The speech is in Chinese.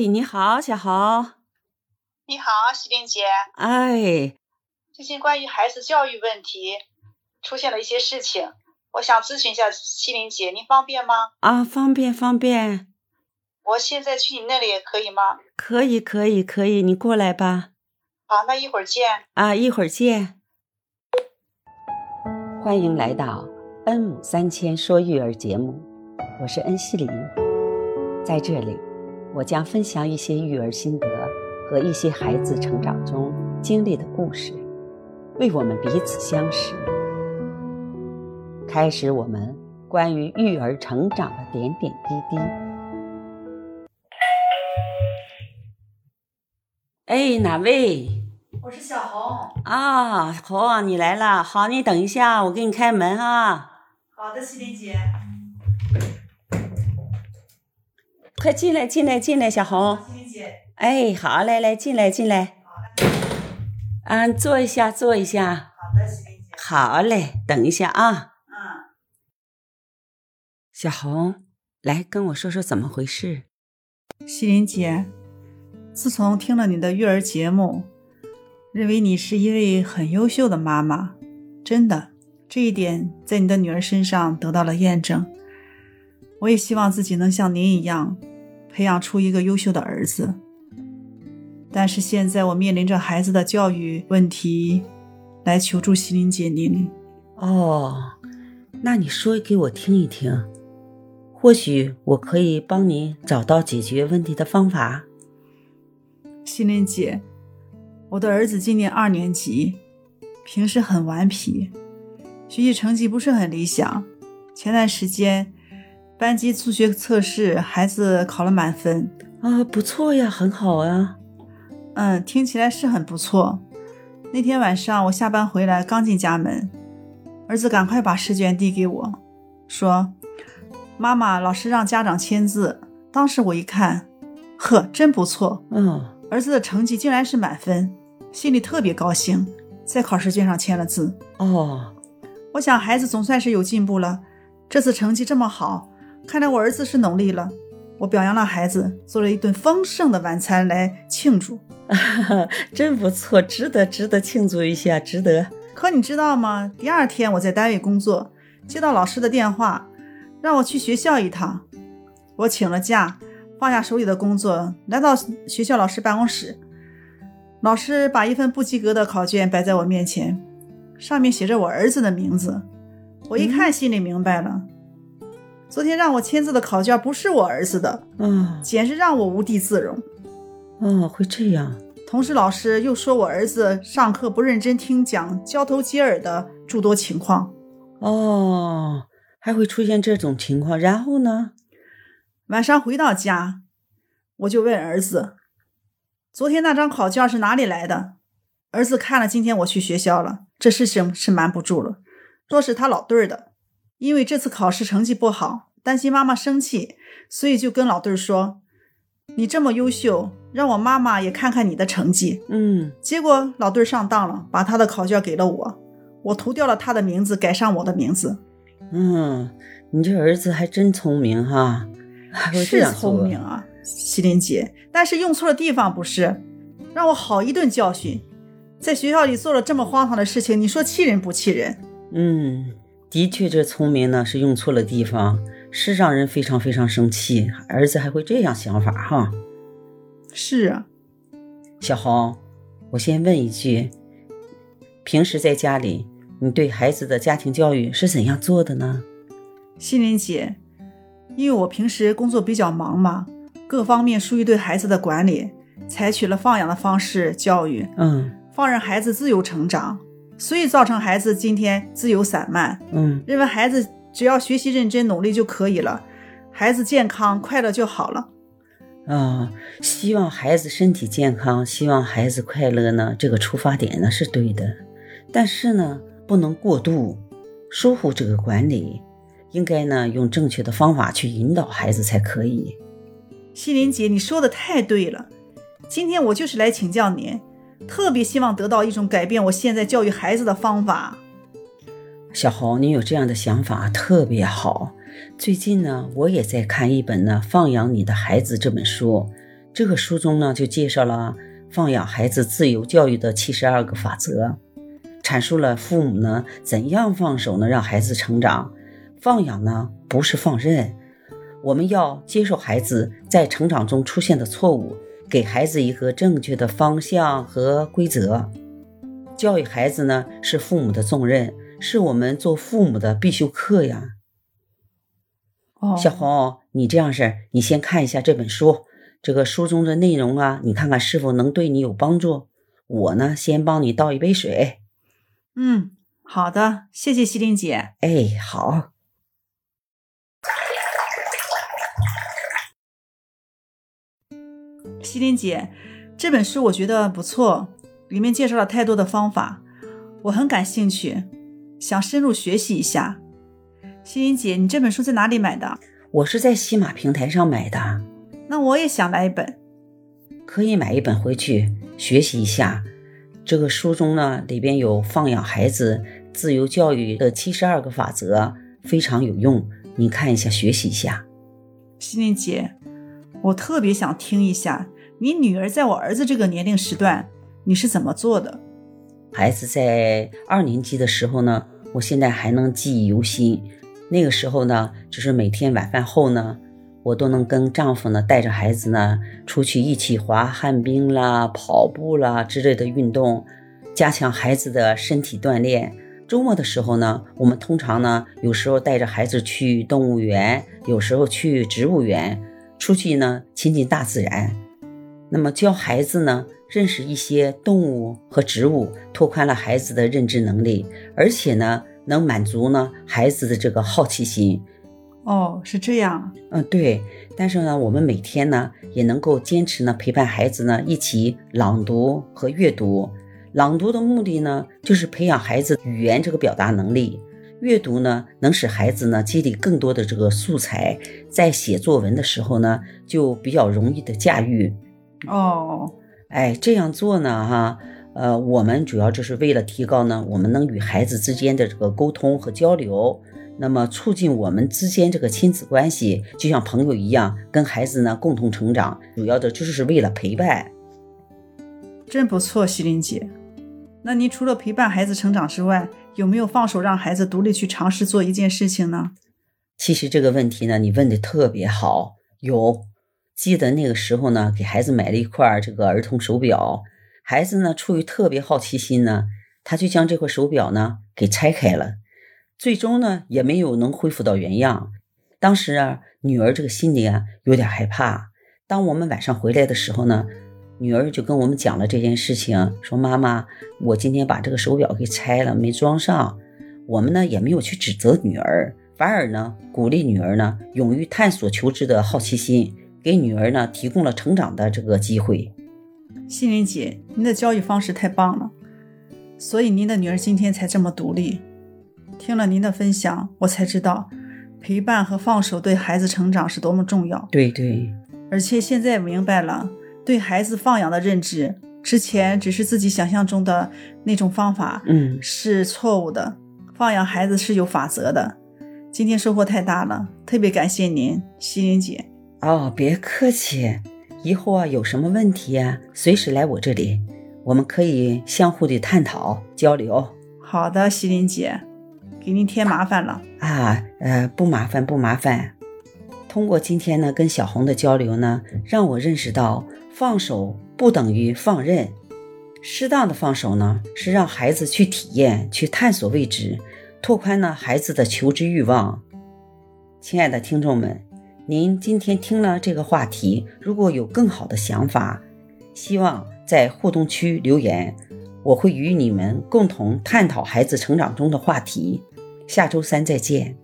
你好，小豪。你好，西林姐。哎，最近关于孩子教育问题出现了一些事情，我想咨询一下西林姐，您方便吗？啊，方便方便。我现在去你那里可以吗？可以可以可以，你过来吧。好，那一会儿见。啊，一会儿见。欢迎来到恩母三千说育儿节目，我是恩西林，在这里，我将分享一些育儿心得和一些孩子成长中经历的故事，为我们彼此相识，开始我们关于育儿成长的点点滴滴。哎，哪位？我是小红。啊，红，你来了。好，你等一下，我给你开门啊。好的，西林姐。快进来，进来，进来，小红。西林姐。哎，好，嘞来，进来，进来。啊，坐一下，坐一下。好的，西林姐。好嘞，等一下啊。嗯。小红，来跟我说说怎么回事。西林姐。自从听了你的育儿节目，认为你是一位很优秀的妈妈，真的，这一点在你的女儿身上得到了验证。我也希望自己能像您一样，培养出一个优秀的儿子。但是现在我面临着孩子的教育问题，来求助心灵姐您。哦，那你说给我听一听，或许我可以帮你找到解决问题的方法。心灵姐，我的儿子今年二年级，平时很顽皮，学习成绩不是很理想。前段时间班级数学测试，孩子考了满分啊，不错呀，很好啊。嗯，听起来是很不错。那天晚上我下班回来，刚进家门，儿子赶快把试卷递给我，说：“妈妈，老师让家长签字。”当时我一看，呵，真不错。嗯。儿子的成绩竟然是满分，心里特别高兴，在考试卷上签了字。哦，我想孩子总算是有进步了，这次成绩这么好，看来我儿子是努力了。我表扬了孩子，做了一顿丰盛的晚餐来庆祝，真不错，值得值得庆祝一下，值得。可你知道吗？第二天我在单位工作，接到老师的电话，让我去学校一趟，我请了假。放下手里的工作，来到学校老师办公室。老师把一份不及格的考卷摆在我面前，上面写着我儿子的名字。我一看，心里明白了。昨天让我签字的考卷不是我儿子的，嗯，简直让我无地自容。哦，会这样。同时，老师又说我儿子上课不认真听讲，交头接耳的诸多情况。哦，还会出现这种情况，然后呢？晚上回到家，我就问儿子：“昨天那张考卷是哪里来的？”儿子看了今天我去学校了，这事情是瞒不住了，说是他老对儿的。因为这次考试成绩不好，担心妈妈生气，所以就跟老对儿说：“你这么优秀，让我妈妈也看看你的成绩。”嗯，结果老对儿上当了，把他的考卷给了我，我涂掉了他的名字，改上我的名字。嗯，你这儿子还真聪明哈。是聪明啊，麒麟姐，但是用错了地方不是？让我好一顿教训。在学校里做了这么荒唐的事情，你说气人不气人？嗯，的确，这聪明呢是用错了地方，是让人非常非常生气。儿子还会这样想法哈？是啊，小红，我先问一句，平时在家里，你对孩子的家庭教育是怎样做的呢？心灵姐。因为我平时工作比较忙嘛，各方面疏于对孩子的管理，采取了放养的方式教育，嗯，放任孩子自由成长，所以造成孩子今天自由散漫，嗯，认为孩子只要学习认真努力就可以了，孩子健康快乐就好了，啊，希望孩子身体健康，希望孩子快乐呢，这个出发点呢是对的，但是呢不能过度疏忽这个管理。应该呢，用正确的方法去引导孩子才可以。西林姐，你说的太对了。今天我就是来请教您，特别希望得到一种改变我现在教育孩子的方法。小红，你有这样的想法特别好。最近呢，我也在看一本呢《放养你的孩子》这本书，这个书中呢就介绍了放养孩子自由教育的七十二个法则，阐述了父母呢怎样放手呢让孩子成长。放养呢不是放任，我们要接受孩子在成长中出现的错误，给孩子一个正确的方向和规则。教育孩子呢是父母的重任，是我们做父母的必修课呀。哦，小红，你这样式儿，你先看一下这本书，这个书中的内容啊，你看看是否能对你有帮助。我呢，先帮你倒一杯水。嗯，好的，谢谢西林姐。哎，好。西林姐，这本书我觉得不错，里面介绍了太多的方法，我很感兴趣，想深入学习一下。西林姐，你这本书在哪里买的？我是在西马平台上买的，那我也想来一本。可以买一本回去学习一下。这个书中呢，里边有放养孩子、自由教育的七十二个法则，非常有用，你看一下，学习一下。西林姐，我特别想听一下你女儿在我儿子这个年龄时段你是怎么做的？孩子在二年级的时候呢，我现在还能记忆犹新。那个时候呢，就是每天晚饭后呢，我都能跟丈夫呢带着孩子呢出去一起滑旱冰啦、跑步啦之类的运动，加强孩子的身体锻炼。周末的时候呢，我们通常呢有时候带着孩子去动物园，有时候去植物园，出去呢亲近大自然。那么教孩子呢认识一些动物和植物，拓宽了孩子的认知能力，而且呢。能满足呢孩子的这个好奇心，哦，是这样，嗯，对。但是呢，我们每天呢也能够坚持呢陪伴孩子呢一起朗读和阅读。朗读的目的呢就是培养孩子语言这个表达能力，阅读呢能使孩子呢积累更多的这个素材，在写作文的时候呢就比较容易的驾驭。哦，哎，这样做呢，哈。呃，我们主要就是为了提高呢，我们能与孩子之间的这个沟通和交流，那么促进我们之间这个亲子关系，就像朋友一样，跟孩子呢共同成长。主要的就是为了陪伴。真不错，西林姐。那您除了陪伴孩子成长之外，有没有放手让孩子独立去尝试做一件事情呢？其实这个问题呢，你问的特别好。有，记得那个时候呢，给孩子买了一块这个儿童手表。孩子呢，出于特别好奇心呢，他就将这块手表呢给拆开了，最终呢也没有能恢复到原样。当时啊，女儿这个心里啊有点害怕。当我们晚上回来的时候呢，女儿就跟我们讲了这件事情，说：“妈妈，我今天把这个手表给拆了，没装上。”我们呢也没有去指责女儿，反而呢鼓励女儿呢勇于探索求知的好奇心，给女儿呢提供了成长的这个机会。心灵姐，您的教育方式太棒了，所以您的女儿今天才这么独立。听了您的分享，我才知道陪伴和放手对孩子成长是多么重要。对对，而且现在明白了，对孩子放养的认知，之前只是自己想象中的那种方法，嗯，是错误的。放养孩子是有法则的。今天收获太大了，特别感谢您，西林姐。哦，别客气。以后啊，有什么问题啊，随时来我这里，我们可以相互的探讨交流。好的，西林姐，给您添麻烦了啊，呃，不麻烦不麻烦。通过今天呢跟小红的交流呢，让我认识到放手不等于放任，适当的放手呢是让孩子去体验、去探索未知，拓宽呢孩子的求知欲望。亲爱的听众们。您今天听了这个话题，如果有更好的想法，希望在互动区留言，我会与你们共同探讨孩子成长中的话题。下周三再见。